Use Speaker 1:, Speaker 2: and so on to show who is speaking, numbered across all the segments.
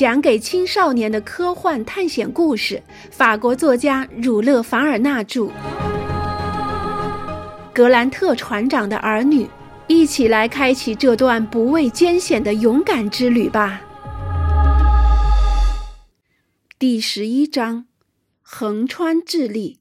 Speaker 1: 讲给青少年的科幻探险故事，法国作家儒勒·凡尔纳著。格兰特船长的儿女，一起来开启这段不畏艰险的勇敢之旅吧。第十一章：横穿智利。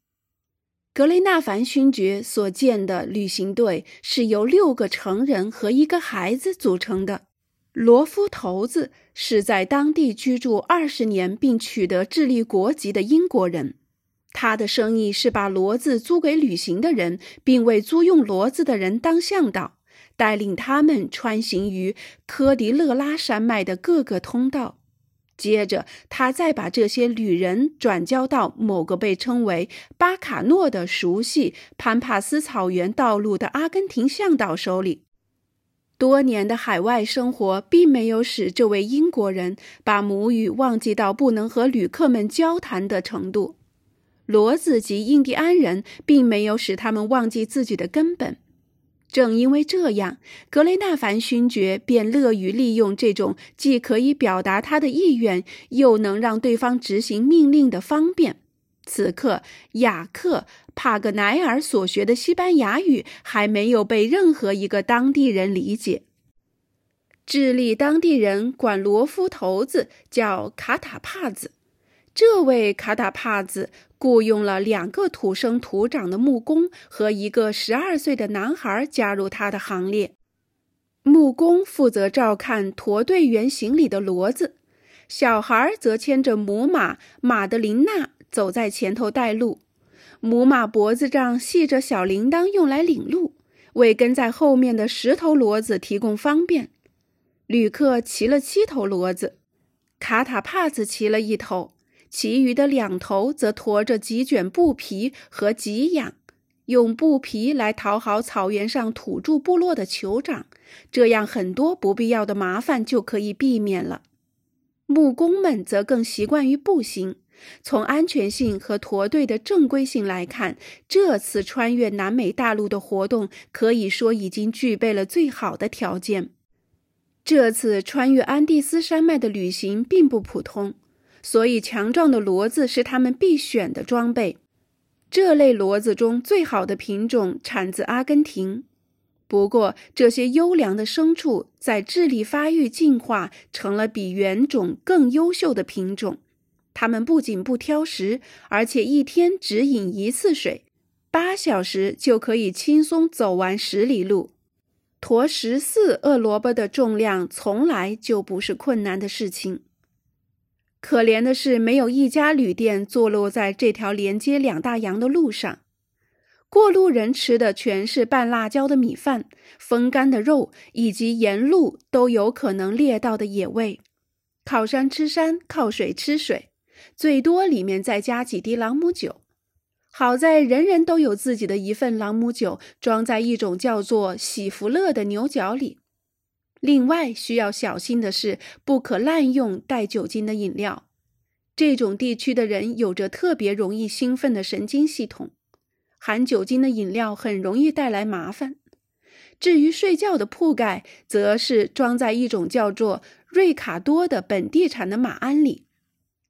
Speaker 1: 格雷纳凡勋爵所建的旅行队是由六个成人和一个孩子组成的。罗夫头子是在当地居住二十年并取得智利国籍的英国人。他的生意是把骡子租给旅行的人，并为租用骡子的人当向导，带领他们穿行于科迪勒拉山脉的各个通道。接着，他再把这些旅人转交到某个被称为巴卡诺的熟悉潘帕斯草原道路的阿根廷向导手里。多年的海外生活并没有使这位英国人把母语忘记到不能和旅客们交谈的程度。骡子及印第安人并没有使他们忘记自己的根本。正因为这样，格雷纳凡勋爵便乐于利用这种既可以表达他的意愿，又能让对方执行命令的方便。此刻，雅克·帕格奈尔所学的西班牙语还没有被任何一个当地人理解。智利当地人管罗夫头子叫卡塔帕子。这位卡塔帕子雇佣了两个土生土长的木工和一个十二岁的男孩加入他的行列。木工负责照看驼队员行李的骡子，小孩则牵着母马马德琳娜走在前头带路。母马脖子上系着小铃铛，用来领路，为跟在后面的十头骡子提供方便。旅客骑了七头骡子，卡塔帕子骑了一头。其余的两头则驮着几卷布皮和给养，用布皮来讨好草原上土著部落的酋长，这样很多不必要的麻烦就可以避免了。木工们则更习惯于步行。从安全性和驼队的正规性来看，这次穿越南美大陆的活动可以说已经具备了最好的条件。这次穿越安第斯山脉的旅行并不普通。所以，强壮的骡子是他们必选的装备。这类骡子中最好的品种产自阿根廷。不过，这些优良的牲畜在智力发育进化成了比原种更优秀的品种。它们不仅不挑食，而且一天只饮一次水，八小时就可以轻松走完十里路。驮十四饿萝卜的重量从来就不是困难的事情。可怜的是，没有一家旅店坐落在这条连接两大洋的路上。过路人吃的全是拌辣椒的米饭、风干的肉，以及沿路都有可能猎到的野味。靠山吃山，靠水吃水，最多里面再加几滴朗姆酒。好在人人都有自己的一份朗姆酒，装在一种叫做喜福乐的牛角里。另外需要小心的是，不可滥用带酒精的饮料。这种地区的人有着特别容易兴奋的神经系统，含酒精的饮料很容易带来麻烦。至于睡觉的铺盖，则是装在一种叫做瑞卡多的本地产的马鞍里。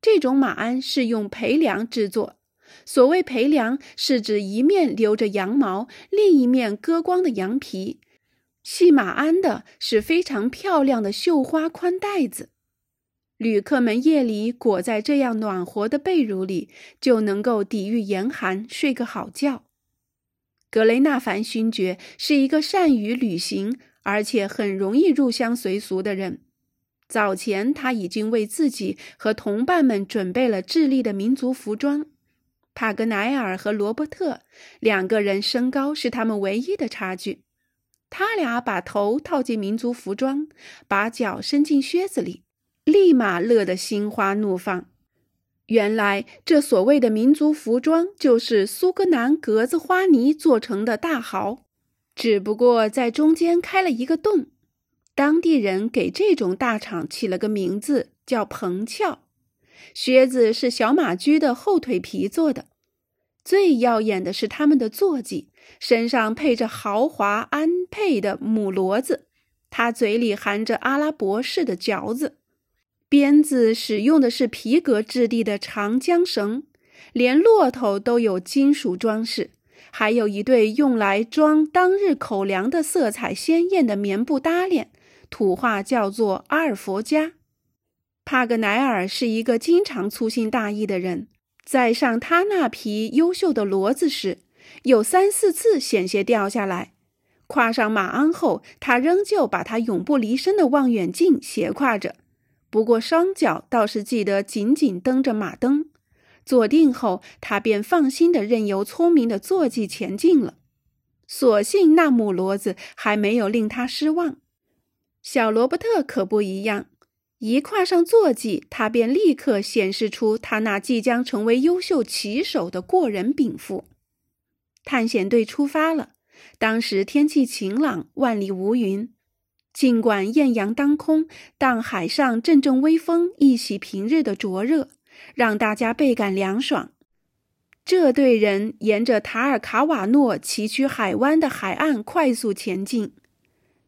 Speaker 1: 这种马鞍是用培良制作。所谓培良，是指一面留着羊毛，另一面割光的羊皮。系马鞍的是非常漂亮的绣花宽带子，旅客们夜里裹在这样暖和的被褥里，就能够抵御严寒，睡个好觉。格雷纳凡勋爵是一个善于旅行，而且很容易入乡随俗的人。早前他已经为自己和同伴们准备了智利的民族服装。帕格奈尔和罗伯特两个人身高是他们唯一的差距。他俩把头套进民族服装，把脚伸进靴子里，立马乐得心花怒放。原来这所谓的民族服装就是苏格兰格子花呢做成的大袍，只不过在中间开了一个洞。当地人给这种大厂起了个名字，叫蓬翘。靴子是小马驹的后腿皮做的。最耀眼的是他们的坐骑，身上配着豪华安配的母骡子，它嘴里含着阿拉伯式的嚼子。鞭子使用的是皮革质地的长缰绳，连骆驼都有金属装饰，还有一对用来装当日口粮的色彩鲜艳的棉布搭链，土话叫做阿尔佛加。帕格奈尔是一个经常粗心大意的人，在上他那匹优秀的骡子时，有三四次险些掉下来。跨上马鞍后，他仍旧把他永不离身的望远镜斜挎着，不过双脚倒是记得紧紧蹬着马蹬。坐定后，他便放心的任由聪明的坐骑前进了。所幸那母骡子还没有令他失望。小罗伯特可不一样。一跨上坐骑，他便立刻显示出他那即将成为优秀骑手的过人禀赋。探险队出发了。当时天气晴朗，万里无云。尽管艳阳当空，但海上阵阵微风一洗平日的灼热，让大家倍感凉爽。这队人沿着塔尔卡瓦诺崎岖海湾的海岸快速前进。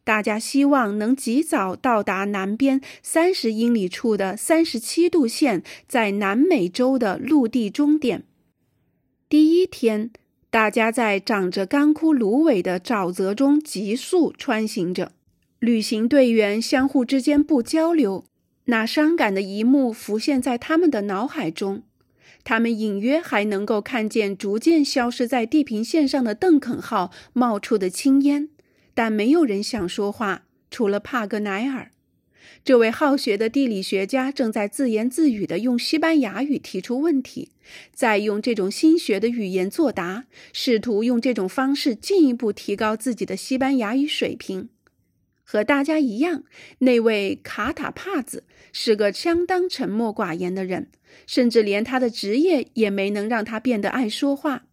Speaker 1: 大家希望能及早到达南边三十英里处的三十七度线，在南美洲的陆地终点。第一天，大家在长着干枯芦苇的沼泽中急速穿行着，旅行队员相互之间不交流。那伤感的一幕浮现在他们的脑海中，他们隐约还能够看见逐渐消失在地平线上的邓肯号冒出的青烟。但没有人想说话，除了帕格奈尔。这位好学的地理学家正在自言自语地用西班牙语提出问题，再用这种新学的语言作答，试图用这种方式进一步提高自己的西班牙语水平。和大家一样，那位卡塔帕子是个相当沉默寡言的人，甚至连他的职业也没能让他变得爱说话。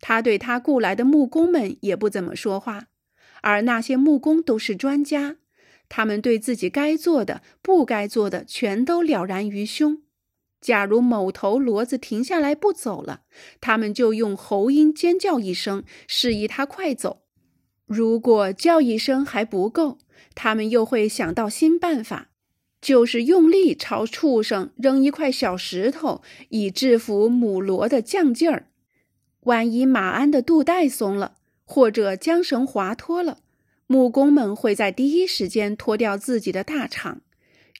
Speaker 1: 他对他雇来的木工们也不怎么说话。而那些木工都是专家，他们对自己该做的、不该做的全都了然于胸。假如某头骡子停下来不走了，他们就用喉音尖叫一声，示意它快走。如果叫一声还不够，他们又会想到新办法，就是用力朝畜生扔一块小石头，以制服母骡的犟劲儿。万一马鞍的肚带松了。或者缰绳滑脱了，木工们会在第一时间脱掉自己的大氅，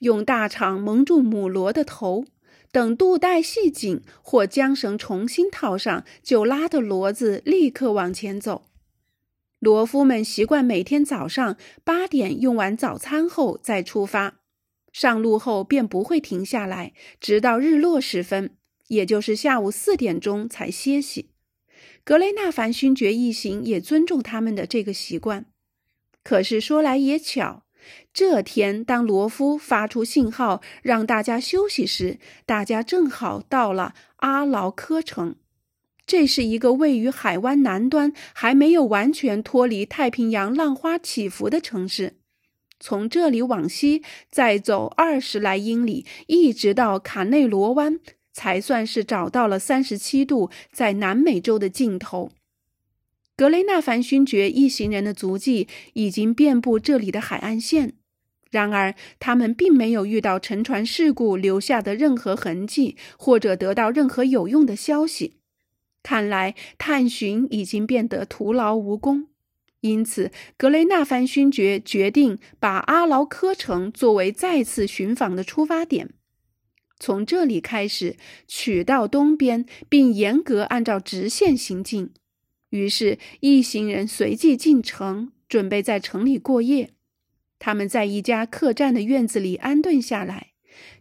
Speaker 1: 用大氅蒙住母骡的头，等肚带系紧或缰绳重新套上，就拉着骡子立刻往前走。骡夫们习惯每天早上八点用完早餐后再出发，上路后便不会停下来，直到日落时分，也就是下午四点钟才歇息。格雷纳凡勋爵一行也尊重他们的这个习惯。可是说来也巧，这天当罗夫发出信号让大家休息时，大家正好到了阿劳科城。这是一个位于海湾南端、还没有完全脱离太平洋浪花起伏的城市。从这里往西，再走二十来英里，一直到卡内罗湾。才算是找到了三十七度在南美洲的尽头。格雷纳凡勋爵一行人的足迹已经遍布这里的海岸线，然而他们并没有遇到沉船事故留下的任何痕迹，或者得到任何有用的消息。看来探寻已经变得徒劳无功。因此，格雷纳凡勋爵决定把阿劳科城作为再次寻访的出发点。从这里开始，取到东边，并严格按照直线行进。于是，一行人随即进城，准备在城里过夜。他们在一家客栈的院子里安顿下来。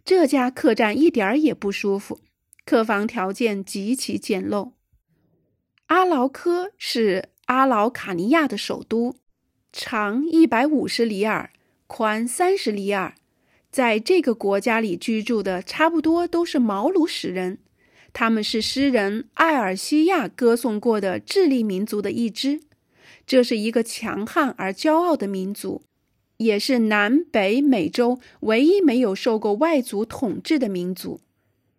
Speaker 1: 这家客栈一点儿也不舒服，客房条件极其简陋。阿劳科是阿劳卡尼亚的首都，长一百五十里尔，宽三十里尔。在这个国家里居住的差不多都是毛鲁使人，他们是诗人艾尔西亚歌颂过的智利民族的一支。这是一个强悍而骄傲的民族，也是南北美洲唯一没有受过外族统治的民族。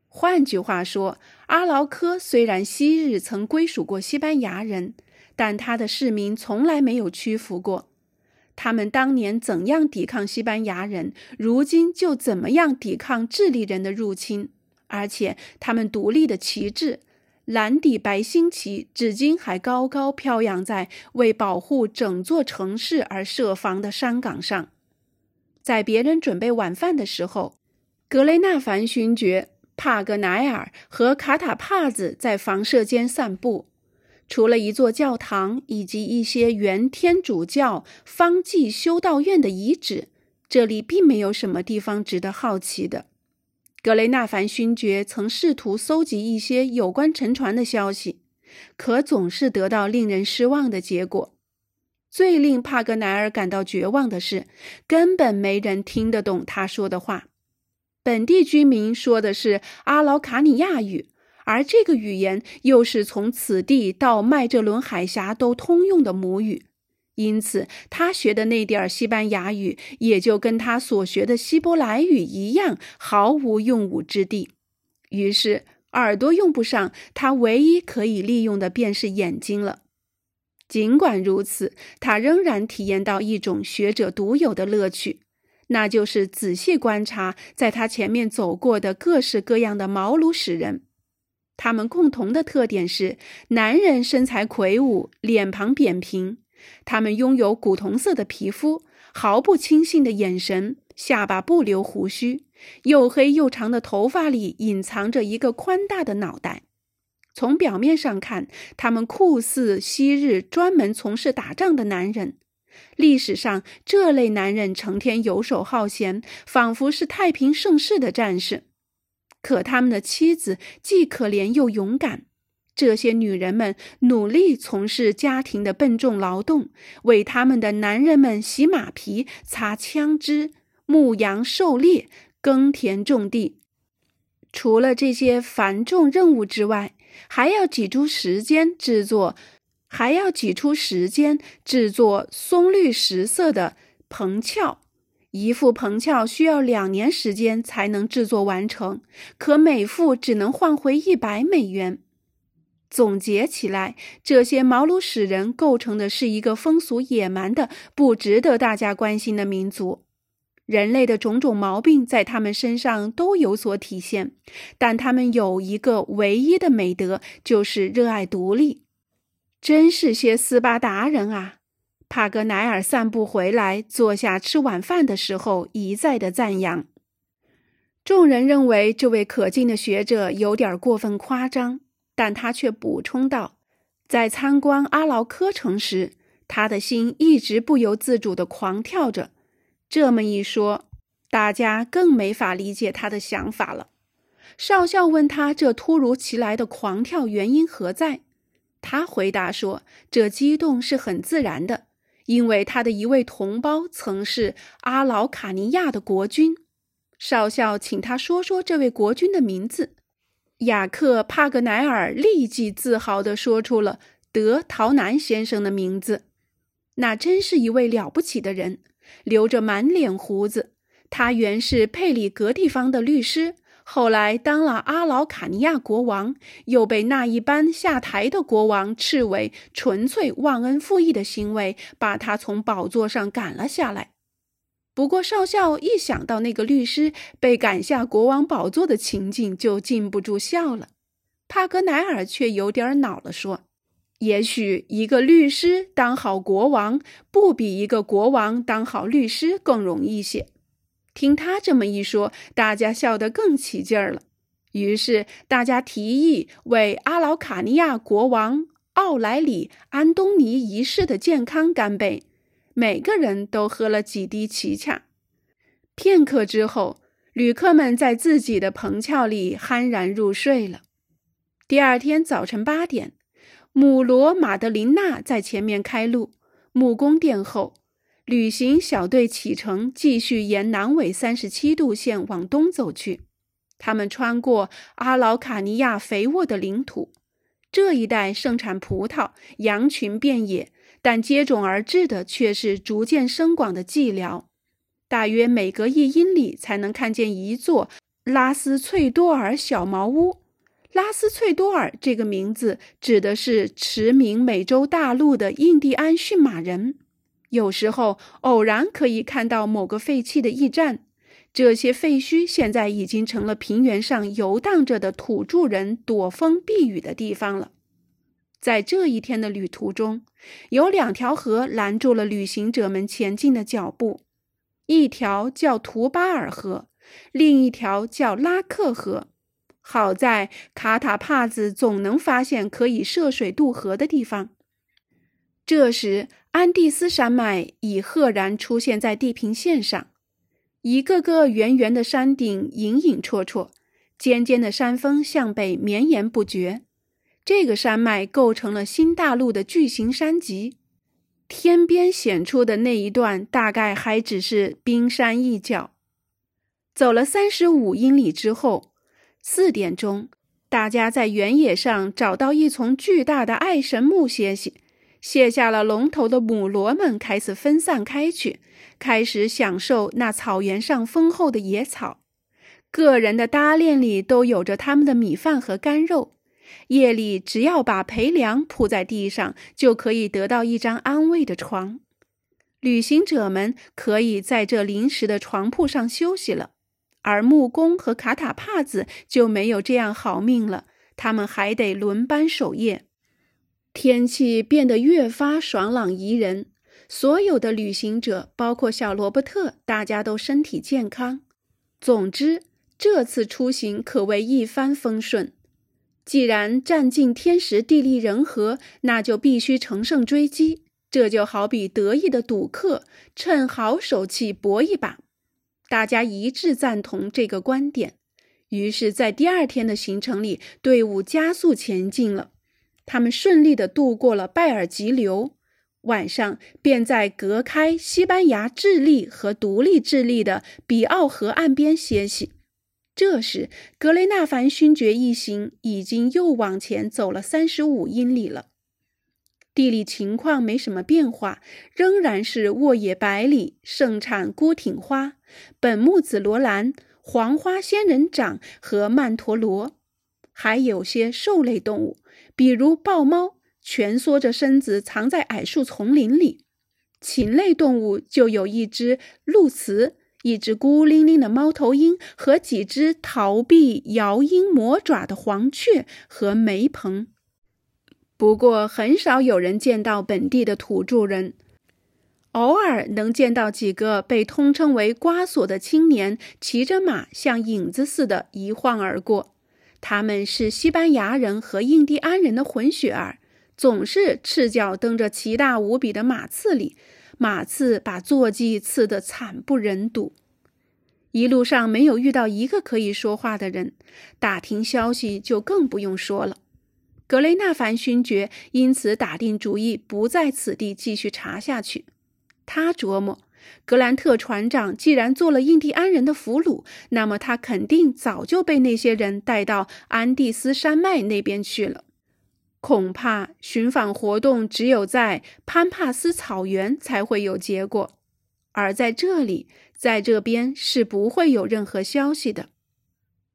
Speaker 1: 换句话说，阿劳科虽然昔日曾归属过西班牙人，但他的市民从来没有屈服过。他们当年怎样抵抗西班牙人，如今就怎么样抵抗智利人的入侵。而且，他们独立的旗帜——蓝底白星旗，至今还高高飘扬在为保护整座城市而设防的山岗上。在别人准备晚饭的时候，格雷纳凡勋爵、帕格奈尔和卡塔帕子在房舍间散步。除了一座教堂以及一些原天主教方济修道院的遗址，这里并没有什么地方值得好奇的。格雷纳凡勋爵曾试图搜集一些有关沉船的消息，可总是得到令人失望的结果。最令帕格奈尔感到绝望的是，根本没人听得懂他说的话。本地居民说的是阿劳卡尼亚语。而这个语言又是从此地到麦哲伦海峡都通用的母语，因此他学的那点儿西班牙语也就跟他所学的希伯来语一样，毫无用武之地。于是耳朵用不上，他唯一可以利用的便是眼睛了。尽管如此，他仍然体验到一种学者独有的乐趣，那就是仔细观察在他前面走过的各式各样的毛鲁史人。他们共同的特点是：男人身材魁梧，脸庞扁平；他们拥有古铜色的皮肤，毫不轻信的眼神，下巴不留胡须，又黑又长的头发里隐藏着一个宽大的脑袋。从表面上看，他们酷似昔日专门从事打仗的男人。历史上，这类男人成天游手好闲，仿佛是太平盛世的战士。可他们的妻子既可怜又勇敢，这些女人们努力从事家庭的笨重劳动，为他们的男人们洗马皮、擦枪支、牧羊狩猎、耕田种地。除了这些繁重任务之外，还要挤出时间制作，还要挤出时间制作松绿石色的棚壳。一副棚壳需要两年时间才能制作完成，可每副只能换回一百美元。总结起来，这些毛鲁使人构成的是一个风俗野蛮的、不值得大家关心的民族。人类的种种毛病在他们身上都有所体现，但他们有一个唯一的美德，就是热爱独立。真是些斯巴达人啊！帕格奈尔散步回来，坐下吃晚饭的时候，一再的赞扬。众人认为这位可敬的学者有点过分夸张，但他却补充道：“在参观阿劳科城时，他的心一直不由自主地狂跳着。这么一说，大家更没法理解他的想法了。”少校问他：“这突如其来的狂跳原因何在？”他回答说：“这激动是很自然的。”因为他的一位同胞曾是阿劳卡尼亚的国君，少校请他说说这位国君的名字。雅克·帕格奈尔立即自豪地说出了德陶南先生的名字。那真是一位了不起的人，留着满脸胡子。他原是佩里格地方的律师。后来当了阿劳卡尼亚国王，又被那一班下台的国王斥为纯粹忘恩负义的行为，把他从宝座上赶了下来。不过少校一想到那个律师被赶下国王宝座的情景，就禁不住笑了。帕格奈尔却有点恼了，说：“也许一个律师当好国王，不比一个国王当好律师更容易些。”听他这么一说，大家笑得更起劲儿了。于是大家提议为阿劳卡尼亚国王奥莱里安东尼一世的健康干杯。每个人都喝了几滴奇恰。片刻之后，旅客们在自己的棚壳里酣然入睡了。第二天早晨八点，母罗马德琳娜在前面开路，木工殿后。旅行小队启程，继续沿南纬三十七度线往东走去。他们穿过阿劳卡尼亚肥沃的领土，这一带盛产葡萄，羊群遍野，但接踵而至的却是逐渐深广的寂寥。大约每隔一英里才能看见一座拉斯翠多尔小茅屋。拉斯翠多尔这个名字指的是驰名美洲大陆的印第安驯马人。有时候偶然可以看到某个废弃的驿站，这些废墟现在已经成了平原上游荡着的土著人躲风避雨的地方了。在这一天的旅途中，有两条河拦住了旅行者们前进的脚步，一条叫图巴尔河，另一条叫拉克河。好在卡塔帕子总能发现可以涉水渡河的地方。这时，安第斯山脉已赫然出现在地平线上，一个个圆圆的山顶隐隐绰绰，尖尖的山峰向北绵延不绝。这个山脉构成了新大陆的巨型山脊，天边显出的那一段大概还只是冰山一角。走了三十五英里之后。四点钟，大家在原野上找到一丛巨大的爱神木歇息。卸下了龙头的母骡们开始分散开去，开始享受那草原上丰厚的野草。个人的搭链里都有着他们的米饭和干肉。夜里只要把陪粮铺在地上，就可以得到一张安慰的床。旅行者们可以在这临时的床铺上休息了。而木工和卡塔帕子就没有这样好命了，他们还得轮班守夜。天气变得越发爽朗宜人，所有的旅行者，包括小罗伯特，大家都身体健康。总之，这次出行可谓一帆风顺。既然占尽天时地利人和，那就必须乘胜追击。这就好比得意的赌客，趁好手气搏一把。大家一致赞同这个观点，于是，在第二天的行程里，队伍加速前进了。他们顺利地渡过了拜尔吉流，晚上便在隔开西班牙智利和独立智利的比奥河岸边歇息。这时，格雷纳凡勋爵一行已经又往前走了三十五英里了。地理情况没什么变化，仍然是沃野百里，盛产孤挺花、本木紫罗兰、黄花仙人掌和曼陀罗，还有些兽类动物，比如豹猫，蜷缩着身子藏在矮树丛林里；禽类动物就有一只鸬鹚，一只孤零零的猫头鹰和几只逃避摇鹰魔爪的黄雀和梅蓬。不过，很少有人见到本地的土著人，偶尔能见到几个被通称为“瓜索”的青年，骑着马像影子似的一晃而过。他们是西班牙人和印第安人的混血儿，总是赤脚蹬着奇大无比的马刺里，马刺把坐骑刺得惨不忍睹。一路上没有遇到一个可以说话的人，打听消息就更不用说了。格雷纳凡勋爵因此打定主意，不在此地继续查下去。他琢磨，格兰特船长既然做了印第安人的俘虏，那么他肯定早就被那些人带到安第斯山脉那边去了。恐怕寻访活动只有在潘帕斯草原才会有结果，而在这里，在这边是不会有任何消息的。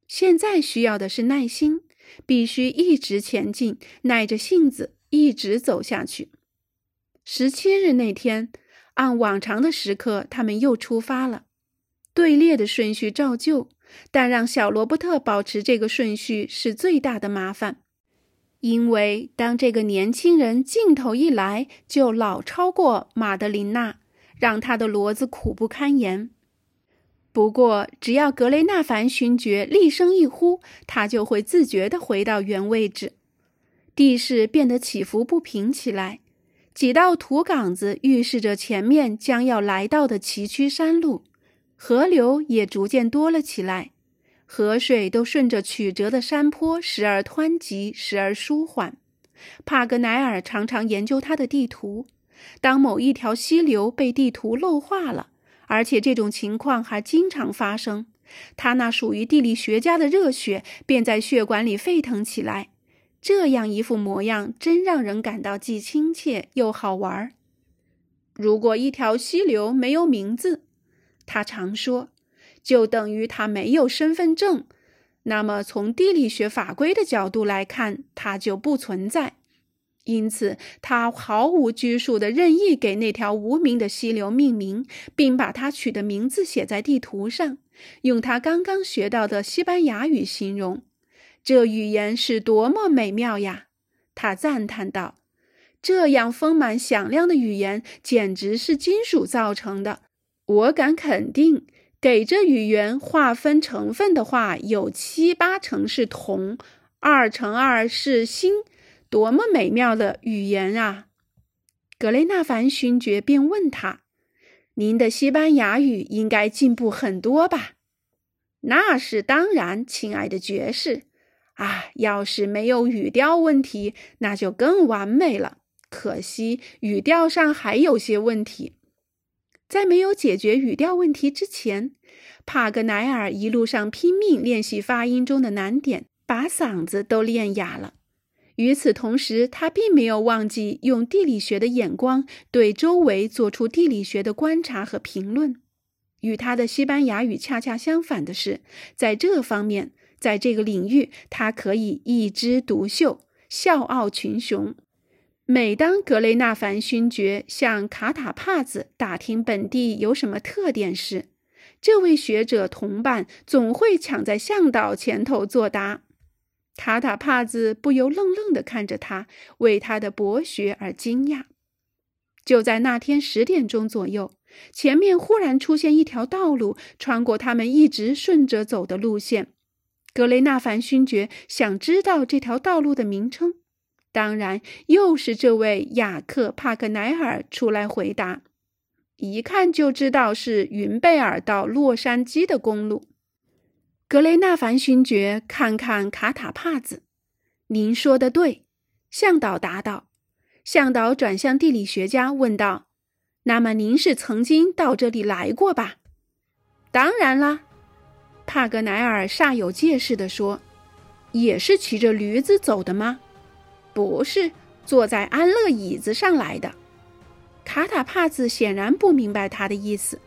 Speaker 1: 现在需要的是耐心。必须一直前进，耐着性子一直走下去。十七日那天，按往常的时刻，他们又出发了。队列的顺序照旧，但让小罗伯特保持这个顺序是最大的麻烦，因为当这个年轻人劲头一来，就老超过马德琳娜，让他的骡子苦不堪言。不过，只要格雷纳凡勋爵厉声一呼，他就会自觉地回到原位置。地势变得起伏不平起来，几道土岗子预示着前面将要来到的崎岖山路。河流也逐渐多了起来，河水都顺着曲折的山坡，时而湍急，时而舒缓。帕格奈尔常常研究他的地图，当某一条溪流被地图漏画了。而且这种情况还经常发生，他那属于地理学家的热血便在血管里沸腾起来。这样一副模样，真让人感到既亲切又好玩儿。如果一条溪流没有名字，他常说，就等于它没有身份证。那么，从地理学法规的角度来看，它就不存在。因此他毫无拘束地任意给那条无名的溪流命名，并把它取的名字写在地图上，用他刚刚学到的西班牙语形容。这语言是多么美妙呀！他赞叹道：“这样丰满响亮的语言简直是金属造成的。我敢肯定，给这语言划分成分的话，有七八成是铜，二乘二是锌。多么美妙的语言啊！”格雷纳凡勋爵便问他：“您的西班牙语应该进步很多吧？”“那是当然，亲爱的爵士。”啊，要是没有语调问题，那就更完美了。可惜语调上还有些问题。在没有解决语调问题之前，帕格奈尔一路上拼命练习发音中的难点，把嗓子都练哑了。与此同时，他并没有忘记用地理学的眼光对周围做出地理学的观察和评论。与他的西班牙语恰恰相反的是，在这方面。在这个领域，他可以一枝独秀，笑傲群雄。每当格雷纳凡勋爵向卡塔帕子打听本地有什么特点时，这位学者同伴总会抢在向导前头作答。卡塔帕子不由愣愣地看着他，为他的博学而惊讶。就在那天十点钟左右，前面忽然出现一条道路，穿过他们一直顺着走的路线。格雷纳凡勋爵想知道这条道路的名称，当然又是这位雅克·帕克奈尔出来回答。一看就知道是云贝尔到洛杉矶的公路。格雷纳凡勋爵看看卡塔帕子，您说的对，向导答道。向导转向地理学家问道：“那么您是曾经到这里来过吧？”“当然啦。”帕格奈尔煞有介事地说：“也是骑着驴子走的吗？不是，坐在安乐椅子上来的。”卡塔帕子显然不明白他的意思，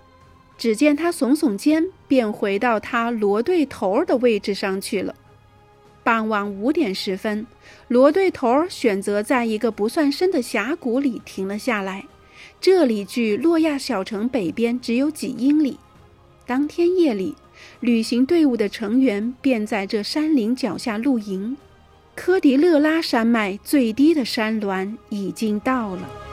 Speaker 1: 只见他耸耸肩，便回到他罗队头的位置上去了。傍晚五点十分，罗队头选择在一个不算深的峡谷里停了下来，这里距洛亚小城北边只有几英里。当天夜里。旅行队伍的成员便在这山林脚下露营。科迪勒拉山脉最低的山峦已经到了。